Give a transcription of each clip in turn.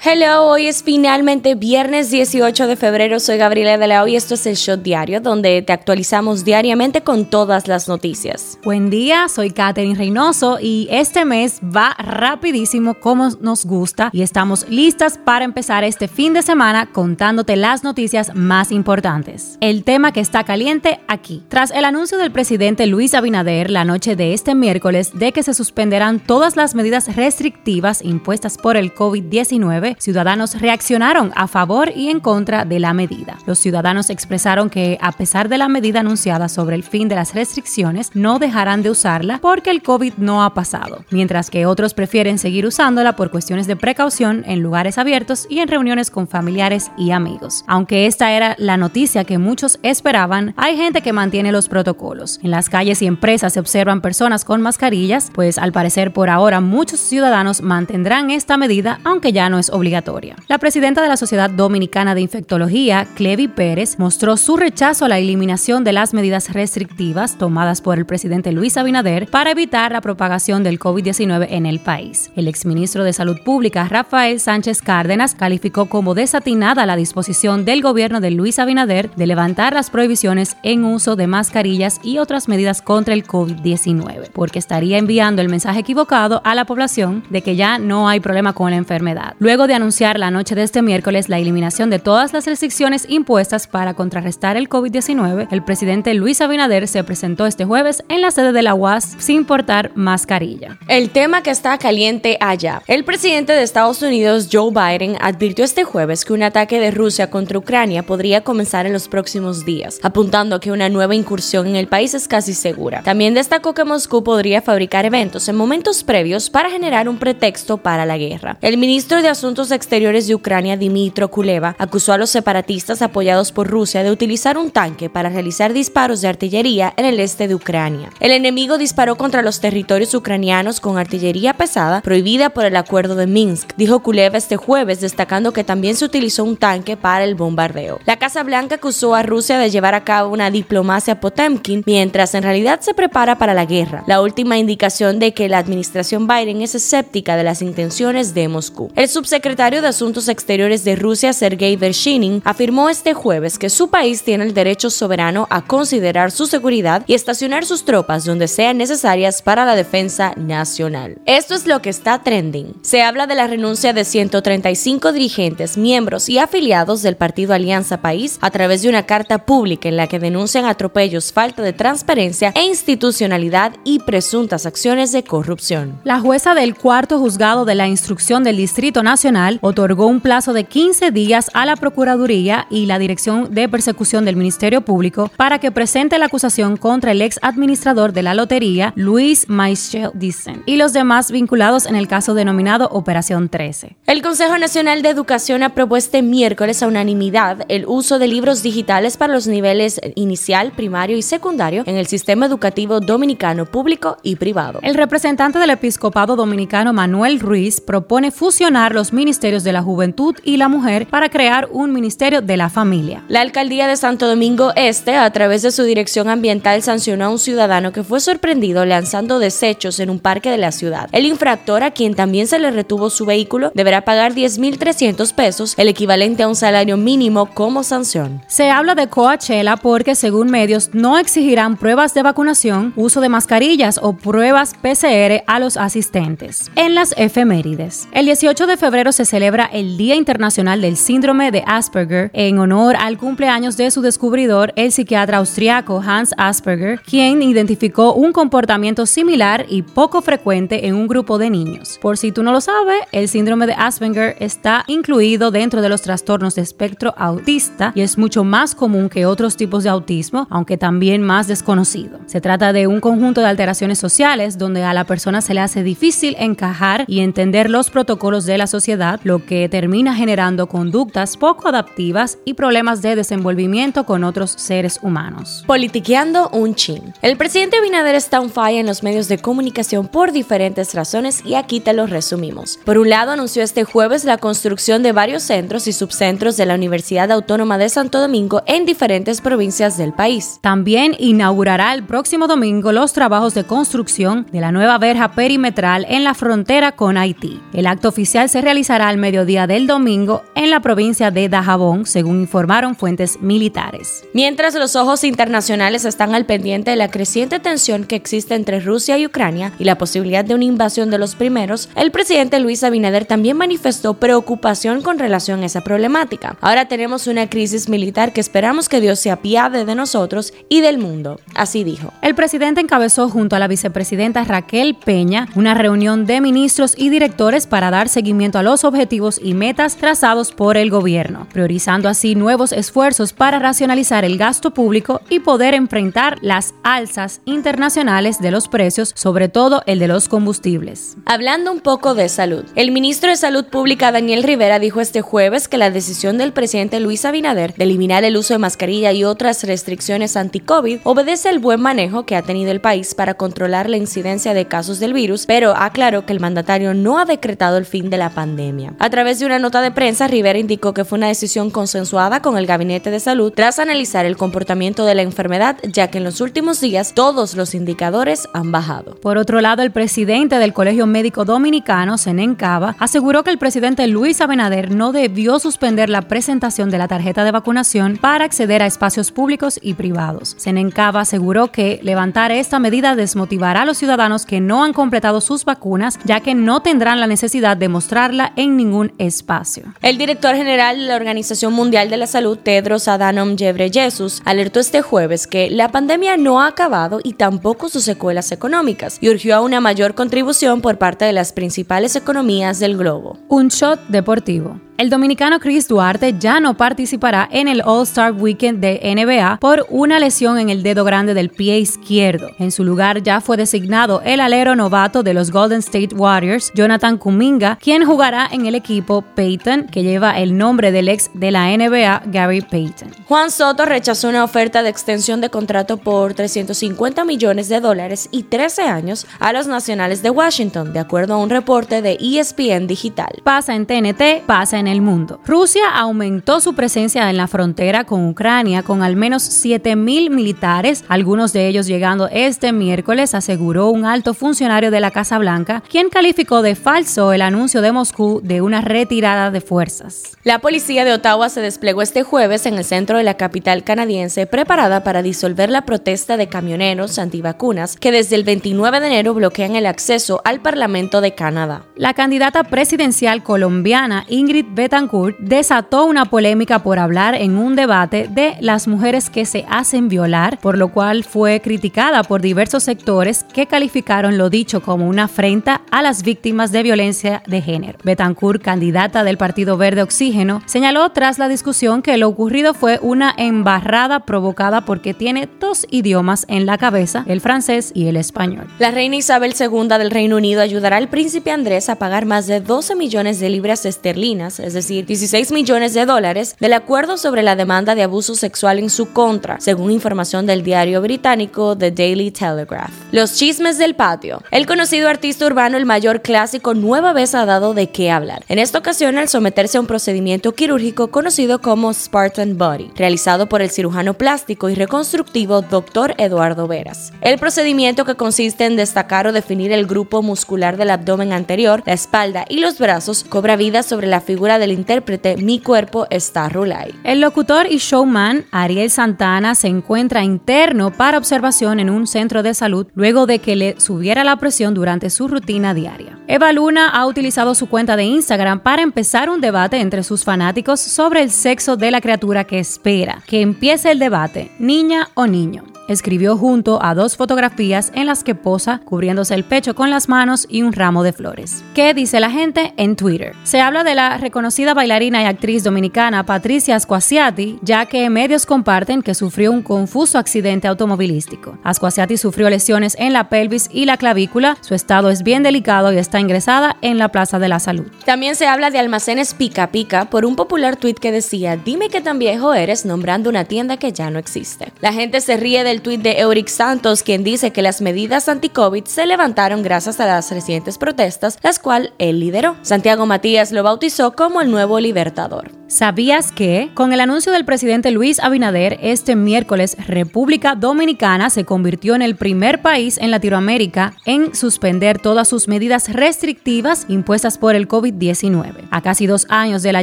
Hello, hoy es finalmente viernes 18 de febrero. Soy Gabriela de la y esto es el Shot Diario, donde te actualizamos diariamente con todas las noticias. Buen día, soy Katherine Reynoso y este mes va rapidísimo como nos gusta y estamos listas para empezar este fin de semana contándote las noticias más importantes. El tema que está caliente aquí. Tras el anuncio del presidente Luis Abinader la noche de este miércoles de que se suspenderán todas las medidas restrictivas impuestas por el COVID-19, ciudadanos reaccionaron a favor y en contra de la medida. Los ciudadanos expresaron que, a pesar de la medida anunciada sobre el fin de las restricciones, no dejarán de usarla porque el COVID no ha pasado, mientras que otros prefieren seguir usándola por cuestiones de precaución en lugares abiertos y en reuniones con familiares y amigos. Aunque esta era la noticia que muchos esperaban, hay gente que mantiene los protocolos. En las calles y empresas se observan personas con mascarillas, pues al parecer por ahora muchos ciudadanos mantendrán esta medida, aunque ya no es obligatoria. La presidenta de la Sociedad Dominicana de Infectología, Clevi Pérez, mostró su rechazo a la eliminación de las medidas restrictivas tomadas por el presidente Luis Abinader para evitar la propagación del COVID-19 en el país. El exministro de Salud Pública, Rafael Sánchez Cárdenas, calificó como desatinada la disposición del gobierno de Luis Abinader de levantar las prohibiciones en uso de mascarillas y otras medidas contra el COVID-19, porque estaría enviando el mensaje equivocado a la población de que ya no hay problema con la enfermedad. Luego de anunciar la noche de este miércoles la eliminación de todas las restricciones impuestas para contrarrestar el COVID-19, el presidente Luis Abinader se presentó este jueves en la sede de la UAS sin portar mascarilla. El tema que está caliente allá. El presidente de Estados Unidos, Joe Biden, advirtió este jueves que un ataque de Rusia contra Ucrania podría comenzar en los próximos días, apuntando que una nueva incursión en el país es casi segura. También destacó que Moscú podría fabricar eventos en momentos previos para generar un pretexto para la guerra. El ministro de Asuntos Exteriores de Ucrania, Dimitro Kuleva, acusó a los separatistas apoyados por Rusia de utilizar un tanque para realizar disparos de artillería en el este de Ucrania. El enemigo disparó contra los territorios ucranianos con artillería pesada prohibida por el acuerdo de Minsk, dijo Kuleva este jueves, destacando que también se utilizó un tanque para el bombardeo. La Casa Blanca acusó a Rusia de llevar a cabo una diplomacia Potemkin, mientras en realidad se prepara para la guerra. La última indicación de que la administración Biden es escéptica de las intenciones de Moscú. El subsecretario secretario de Asuntos Exteriores de Rusia, Sergei Vershinin, afirmó este jueves que su país tiene el derecho soberano a considerar su seguridad y estacionar sus tropas donde sean necesarias para la defensa nacional. Esto es lo que está trending. Se habla de la renuncia de 135 dirigentes, miembros y afiliados del partido Alianza País a través de una carta pública en la que denuncian atropellos, falta de transparencia e institucionalidad y presuntas acciones de corrupción. La jueza del cuarto juzgado de la instrucción del Distrito Nacional otorgó un plazo de 15 días a la Procuraduría y la Dirección de Persecución del Ministerio Público para que presente la acusación contra el ex administrador de la lotería, Luis Michel Dissen, y los demás vinculados en el caso denominado Operación 13. El Consejo Nacional de Educación aprobó este miércoles a unanimidad el uso de libros digitales para los niveles inicial, primario y secundario en el sistema educativo dominicano público y privado. El representante del episcopado dominicano Manuel Ruiz propone fusionar los ministerios de la juventud y la mujer para crear un ministerio de la familia. La alcaldía de Santo Domingo Este, a través de su dirección ambiental, sancionó a un ciudadano que fue sorprendido lanzando desechos en un parque de la ciudad. El infractor, a quien también se le retuvo su vehículo, deberá pagar 10.300 pesos, el equivalente a un salario mínimo como sanción. Se habla de Coachella porque, según medios, no exigirán pruebas de vacunación, uso de mascarillas o pruebas PCR a los asistentes. En las efemérides. El 18 de febrero se celebra el Día Internacional del Síndrome de Asperger en honor al cumpleaños de su descubridor, el psiquiatra austriaco Hans Asperger, quien identificó un comportamiento similar y poco frecuente en un grupo de niños. Por si tú no lo sabes, el síndrome de Asperger está incluido dentro de los trastornos de espectro autista y es mucho más común que otros tipos de autismo, aunque también más desconocido. Se trata de un conjunto de alteraciones sociales donde a la persona se le hace difícil encajar y entender los protocolos de la sociedad lo que termina generando conductas poco adaptivas y problemas de desenvolvimiento con otros seres humanos. Politiqueando un chin. El presidente Binader está un falla en los medios de comunicación por diferentes razones y aquí te lo resumimos. Por un lado, anunció este jueves la construcción de varios centros y subcentros de la Universidad Autónoma de Santo Domingo en diferentes provincias del país. También inaugurará el próximo domingo los trabajos de construcción de la nueva verja perimetral en la frontera con Haití. El acto oficial se realiza finalizará al mediodía del domingo en la provincia de Dajabón, según informaron fuentes militares. Mientras los ojos internacionales están al pendiente de la creciente tensión que existe entre Rusia y Ucrania y la posibilidad de una invasión de los primeros, el presidente Luis Abinader también manifestó preocupación con relación a esa problemática. Ahora tenemos una crisis militar que esperamos que Dios se apiade de nosotros y del mundo. Así dijo. El presidente encabezó junto a la vicepresidenta Raquel Peña una reunión de ministros y directores para dar seguimiento a los objetivos y metas trazados por el gobierno, priorizando así nuevos esfuerzos para racionalizar el gasto público y poder enfrentar las alzas internacionales de los precios, sobre todo el de los combustibles. Hablando un poco de salud, el ministro de Salud Pública Daniel Rivera dijo este jueves que la decisión del presidente Luis Abinader de eliminar el uso de mascarilla y otras restricciones anti-COVID obedece el buen manejo que ha tenido el país para controlar la incidencia de casos del virus, pero aclaró que el mandatario no ha decretado el fin de la pandemia. A través de una nota de prensa, Rivera indicó que fue una decisión consensuada con el Gabinete de Salud tras analizar el comportamiento de la enfermedad, ya que en los últimos días todos los indicadores han bajado. Por otro lado, el presidente del Colegio Médico Dominicano, Senencaba, aseguró que el presidente Luis Abinader no debió suspender la presentación de la tarjeta de vacunación para acceder a espacios públicos y privados. Senencaba aseguró que levantar esta medida desmotivará a los ciudadanos que no han completado sus vacunas, ya que no tendrán la necesidad de mostrarla en ningún espacio. El director general de la Organización Mundial de la Salud, Tedros Adhanom Ghebreyesus, alertó este jueves que la pandemia no ha acabado y tampoco sus secuelas económicas y urgió a una mayor contribución por parte de las principales economías del globo. Un shot deportivo. El dominicano Chris Duarte ya no participará en el All-Star Weekend de NBA por una lesión en el dedo grande del pie izquierdo. En su lugar ya fue designado el alero novato de los Golden State Warriors, Jonathan Kuminga, quien jugará en el equipo Peyton, que lleva el nombre del ex de la NBA, Gary Payton. Juan Soto rechazó una oferta de extensión de contrato por 350 millones de dólares y 13 años a los nacionales de Washington, de acuerdo a un reporte de ESPN Digital. Pasa en TNT, pasa en el mundo. Rusia aumentó su presencia en la frontera con Ucrania con al menos 7.000 militares, algunos de ellos llegando este miércoles, aseguró un alto funcionario de la Casa Blanca, quien calificó de falso el anuncio de Moscú de una retirada de fuerzas. La policía de Ottawa se desplegó este jueves en el centro de la capital canadiense preparada para disolver la protesta de camioneros antivacunas que desde el 29 de enero bloquean el acceso al Parlamento de Canadá. La candidata presidencial colombiana Ingrid Betancourt desató una polémica por hablar en un debate de las mujeres que se hacen violar, por lo cual fue criticada por diversos sectores que calificaron lo dicho como una afrenta a las víctimas de violencia de género. Betancourt, candidata del Partido Verde Oxígeno, señaló tras la discusión que lo ocurrido fue una embarrada provocada porque tiene dos idiomas en la cabeza, el francés y el español. La reina Isabel II del Reino Unido ayudará al príncipe Andrés a pagar más de 12 millones de libras esterlinas, es decir, 16 millones de dólares, del acuerdo sobre la demanda de abuso sexual en su contra, según información del diario británico The Daily Telegraph. Los chismes del patio. El conocido artista urbano El Mayor Clásico nueva vez ha dado de qué hablar. En esta ocasión al someterse a un procedimiento quirúrgico conocido como Spartan Body, realizado por el cirujano plástico y reconstructivo Dr. Eduardo Veras. El procedimiento que consiste en destacar o definir el grupo muscular del abdomen anterior, la espalda y los brazos cobra vida sobre la figura del intérprete Mi cuerpo está Rulay. El locutor y showman Ariel Santana se encuentra interno para observación en un centro de salud luego de que le subiera la presión durante su rutina diaria. Eva Luna ha utilizado su cuenta de Instagram para empezar un debate entre sus fanáticos sobre el sexo de la criatura que espera. Que empiece el debate, niña o niño escribió junto a dos fotografías en las que posa cubriéndose el pecho con las manos y un ramo de flores. ¿Qué dice la gente en Twitter? Se habla de la reconocida bailarina y actriz dominicana Patricia Asquasiati, ya que medios comparten que sufrió un confuso accidente automovilístico. Asquasiati sufrió lesiones en la pelvis y la clavícula, su estado es bien delicado y está ingresada en la Plaza de la Salud. También se habla de almacenes pica pica por un popular tuit que decía, dime qué tan viejo eres nombrando una tienda que ya no existe. La gente se ríe del tuit de Euric Santos, quien dice que las medidas anti-COVID se levantaron gracias a las recientes protestas, las cuales él lideró. Santiago Matías lo bautizó como el nuevo libertador. ¿Sabías que, con el anuncio del presidente Luis Abinader, este miércoles República Dominicana se convirtió en el primer país en Latinoamérica en suspender todas sus medidas restrictivas impuestas por el COVID-19? A casi dos años de la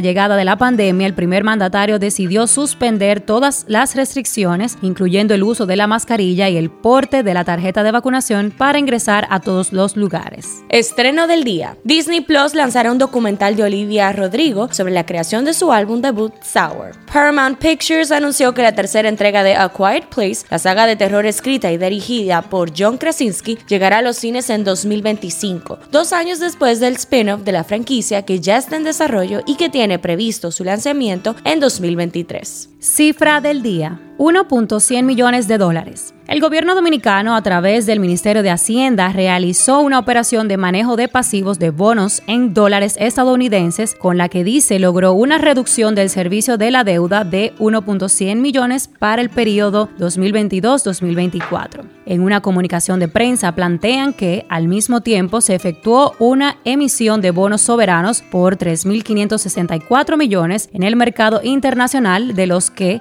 llegada de la pandemia, el primer mandatario decidió suspender todas las restricciones, incluyendo el uso de la mascarilla y el porte de la tarjeta de vacunación para ingresar a todos los lugares. Estreno del día. Disney Plus lanzará un documental de Olivia Rodrigo sobre la creación de su álbum debut Sour. Paramount Pictures anunció que la tercera entrega de A Quiet Place, la saga de terror escrita y dirigida por John Krasinski, llegará a los cines en 2025, dos años después del spin-off de la franquicia que ya está en desarrollo y que tiene previsto su lanzamiento en 2023. Cifra del día. 1.100 millones de dólares. El gobierno dominicano, a través del Ministerio de Hacienda, realizó una operación de manejo de pasivos de bonos en dólares estadounidenses, con la que dice logró una reducción del servicio de la deuda de 1.100 millones para el periodo 2022-2024. En una comunicación de prensa plantean que, al mismo tiempo, se efectuó una emisión de bonos soberanos por 3.564 millones en el mercado internacional, de los que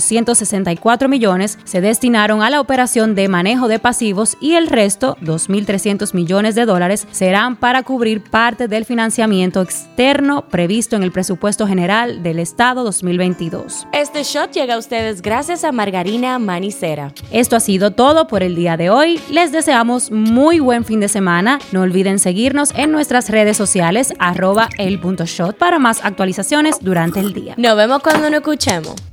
1.264 millones se destinaron a la operación de manejo de pasivos y el resto, 2.300 millones de dólares, serán para cubrir parte del financiamiento externo previsto en el presupuesto general del Estado 2022. Este shot llega a ustedes gracias a Margarina Manicera. Esto ha sido todo por el día de hoy. Les deseamos muy buen fin de semana. No olviden seguirnos en nuestras redes sociales arroba el punto shot para más actualizaciones durante el día. Nos vemos cuando nos escuchemos.